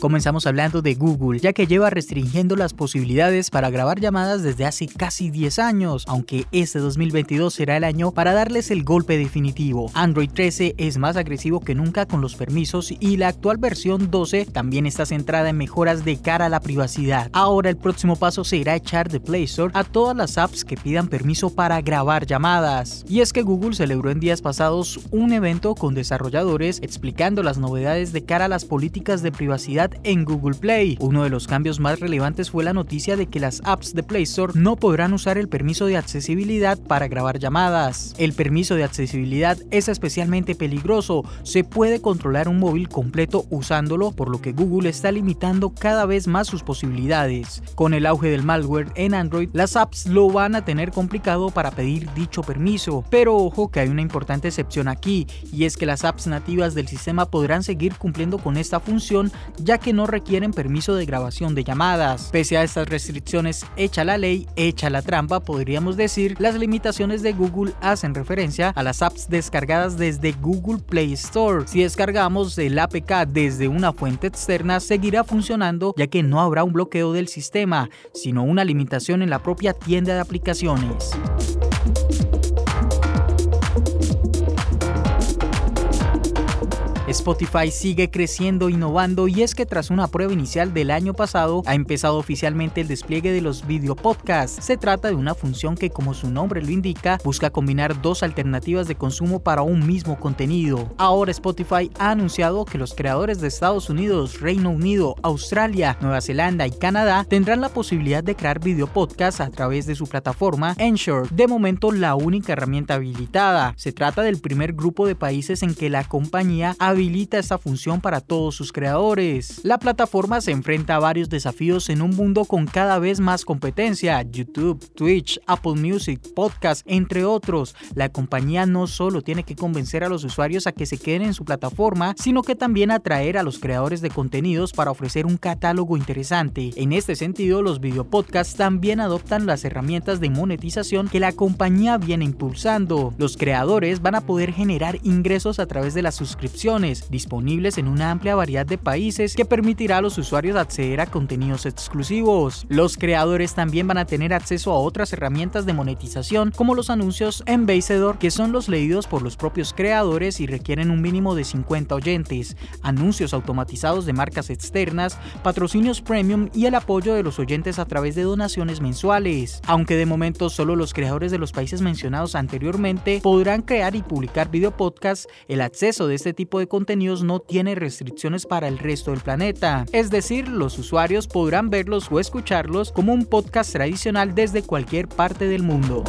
Comenzamos hablando de Google, ya que lleva restringiendo las posibilidades para grabar llamadas desde hace casi 10 años, aunque este 2022 será el año para darles el golpe definitivo. Android 13 es más agresivo que nunca con los permisos y la actual versión 12 también está centrada en mejoras de cara a la privacidad. Ahora el próximo paso será echar de Play Store a todas las apps que pidan permiso para grabar llamadas. Y es que Google celebró en días pasados un evento con desarrolladores explicando las novedades de cara a las políticas de privacidad en Google Play. Uno de los cambios más relevantes fue la noticia de que las apps de Play Store no podrán usar el permiso de accesibilidad para grabar llamadas. El permiso de accesibilidad es especialmente peligroso, se puede controlar un móvil completo usándolo, por lo que Google está limitando cada vez más sus posibilidades. Con el auge del malware en Android, las apps lo van a tener complicado para pedir dicho permiso, pero ojo que hay una importante excepción aquí, y es que las apps nativas del sistema podrán seguir cumpliendo con esta función ya que no requieren permiso de grabación de llamadas. Pese a estas restricciones, hecha la ley, hecha la trampa, podríamos decir, las limitaciones de Google hacen referencia a las apps descargadas desde Google Play Store. Si descargamos el APK desde una fuente externa, seguirá funcionando ya que no habrá un bloqueo del sistema, sino una limitación en la propia tienda de aplicaciones. Spotify sigue creciendo, innovando y es que tras una prueba inicial del año pasado ha empezado oficialmente el despliegue de los video podcasts. Se trata de una función que como su nombre lo indica busca combinar dos alternativas de consumo para un mismo contenido. Ahora Spotify ha anunciado que los creadores de Estados Unidos, Reino Unido, Australia, Nueva Zelanda y Canadá tendrán la posibilidad de crear video podcasts a través de su plataforma Ensure, de momento la única herramienta habilitada. Se trata del primer grupo de países en que la compañía ha habilita esta función para todos sus creadores. La plataforma se enfrenta a varios desafíos en un mundo con cada vez más competencia, YouTube, Twitch, Apple Music, Podcast, entre otros. La compañía no solo tiene que convencer a los usuarios a que se queden en su plataforma, sino que también atraer a los creadores de contenidos para ofrecer un catálogo interesante. En este sentido, los videopodcasts también adoptan las herramientas de monetización que la compañía viene impulsando. Los creadores van a poder generar ingresos a través de las suscripciones disponibles en una amplia variedad de países que permitirá a los usuarios acceder a contenidos exclusivos. Los creadores también van a tener acceso a otras herramientas de monetización como los anuncios Embassador que son los leídos por los propios creadores y requieren un mínimo de 50 oyentes, anuncios automatizados de marcas externas, patrocinios premium y el apoyo de los oyentes a través de donaciones mensuales. Aunque de momento solo los creadores de los países mencionados anteriormente podrán crear y publicar video podcasts, el acceso de este tipo de contenidos no tiene restricciones para el resto del planeta. Es decir, los usuarios podrán verlos o escucharlos como un podcast tradicional desde cualquier parte del mundo.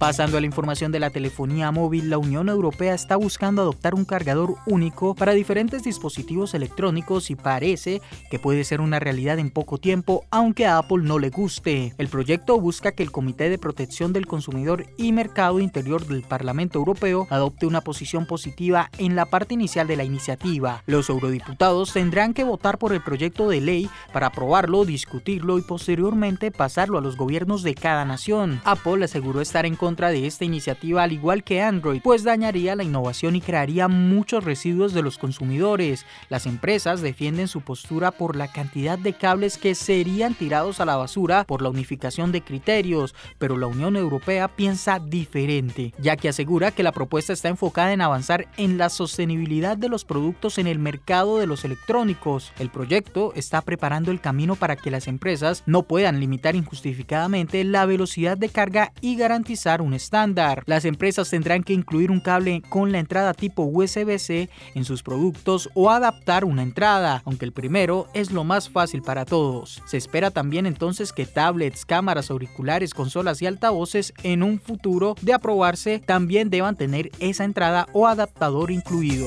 Pasando a la información de la telefonía móvil, la Unión Europea está buscando adoptar un cargador único para diferentes dispositivos electrónicos y parece que puede ser una realidad en poco tiempo, aunque a Apple no le guste. El proyecto busca que el Comité de Protección del Consumidor y Mercado Interior del Parlamento Europeo adopte una posición positiva en la parte inicial de la iniciativa. Los eurodiputados tendrán que votar por el proyecto de ley para aprobarlo, discutirlo y posteriormente pasarlo a los gobiernos de cada nación. Apple aseguró estar en contra contra de esta iniciativa al igual que Android, pues dañaría la innovación y crearía muchos residuos de los consumidores. Las empresas defienden su postura por la cantidad de cables que serían tirados a la basura por la unificación de criterios, pero la Unión Europea piensa diferente, ya que asegura que la propuesta está enfocada en avanzar en la sostenibilidad de los productos en el mercado de los electrónicos. El proyecto está preparando el camino para que las empresas no puedan limitar injustificadamente la velocidad de carga y garantizar un estándar. Las empresas tendrán que incluir un cable con la entrada tipo USB-C en sus productos o adaptar una entrada, aunque el primero es lo más fácil para todos. Se espera también entonces que tablets, cámaras, auriculares, consolas y altavoces en un futuro de aprobarse también deban tener esa entrada o adaptador incluido.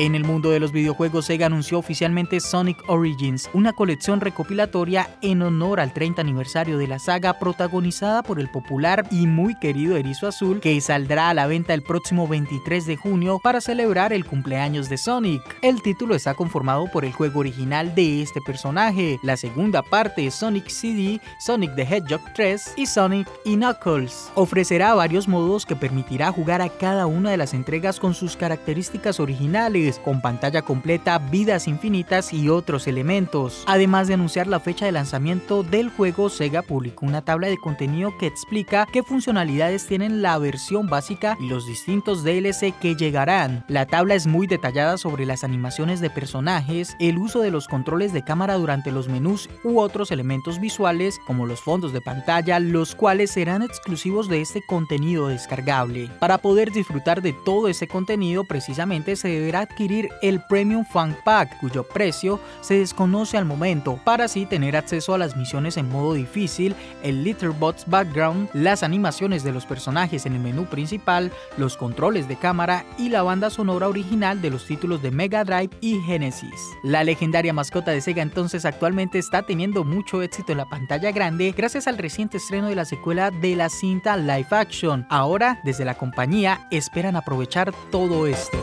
En el mundo de los videojuegos, Sega anunció oficialmente Sonic Origins, una colección recopilatoria en honor al 30 aniversario de la saga protagonizada por el popular y muy querido Erizo Azul, que saldrá a la venta el próximo 23 de junio para celebrar el cumpleaños de Sonic. El título está conformado por el juego original de este personaje, la segunda parte Sonic CD, Sonic the Hedgehog 3 y Sonic y Knuckles. Ofrecerá varios modos que permitirá jugar a cada una de las entregas con sus características originales con pantalla completa, vidas infinitas y otros elementos. Además de anunciar la fecha de lanzamiento del juego, Sega publicó una tabla de contenido que explica qué funcionalidades tienen la versión básica y los distintos DLC que llegarán. La tabla es muy detallada sobre las animaciones de personajes, el uso de los controles de cámara durante los menús u otros elementos visuales como los fondos de pantalla, los cuales serán exclusivos de este contenido descargable. Para poder disfrutar de todo ese contenido, precisamente se deberá adquirir el Premium Fun Pack, cuyo precio se desconoce al momento, para así tener acceso a las misiones en modo difícil, el Litterbots Background, las animaciones de los personajes en el menú principal, los controles de cámara y la banda sonora original de los títulos de Mega Drive y Genesis. La legendaria mascota de Sega entonces actualmente está teniendo mucho éxito en la pantalla grande gracias al reciente estreno de la secuela de la cinta Live Action. Ahora, desde la compañía, esperan aprovechar todo esto.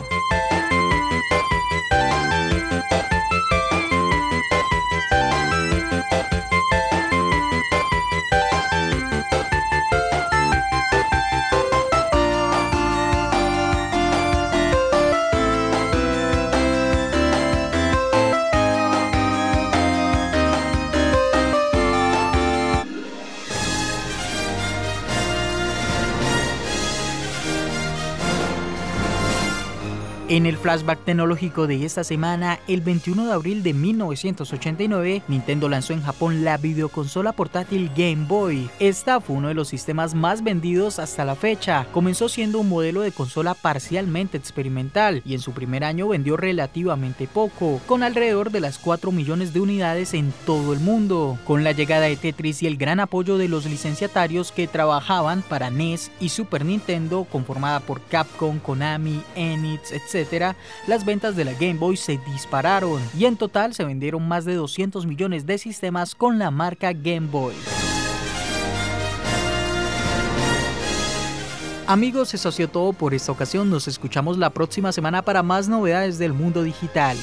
En el flashback tecnológico de esta semana, el 21 de abril de 1989, Nintendo lanzó en Japón la videoconsola portátil Game Boy. Esta fue uno de los sistemas más vendidos hasta la fecha. Comenzó siendo un modelo de consola parcialmente experimental y en su primer año vendió relativamente poco, con alrededor de las 4 millones de unidades en todo el mundo. Con la llegada de Tetris y el gran apoyo de los licenciatarios que trabajaban para NES y Super Nintendo, conformada por Capcom, Konami, Enix, las ventas de la Game Boy se dispararon y en total se vendieron más de 200 millones de sistemas con la marca Game Boy. Amigos, eso ha sido todo por esta ocasión. Nos escuchamos la próxima semana para más novedades del mundo digital.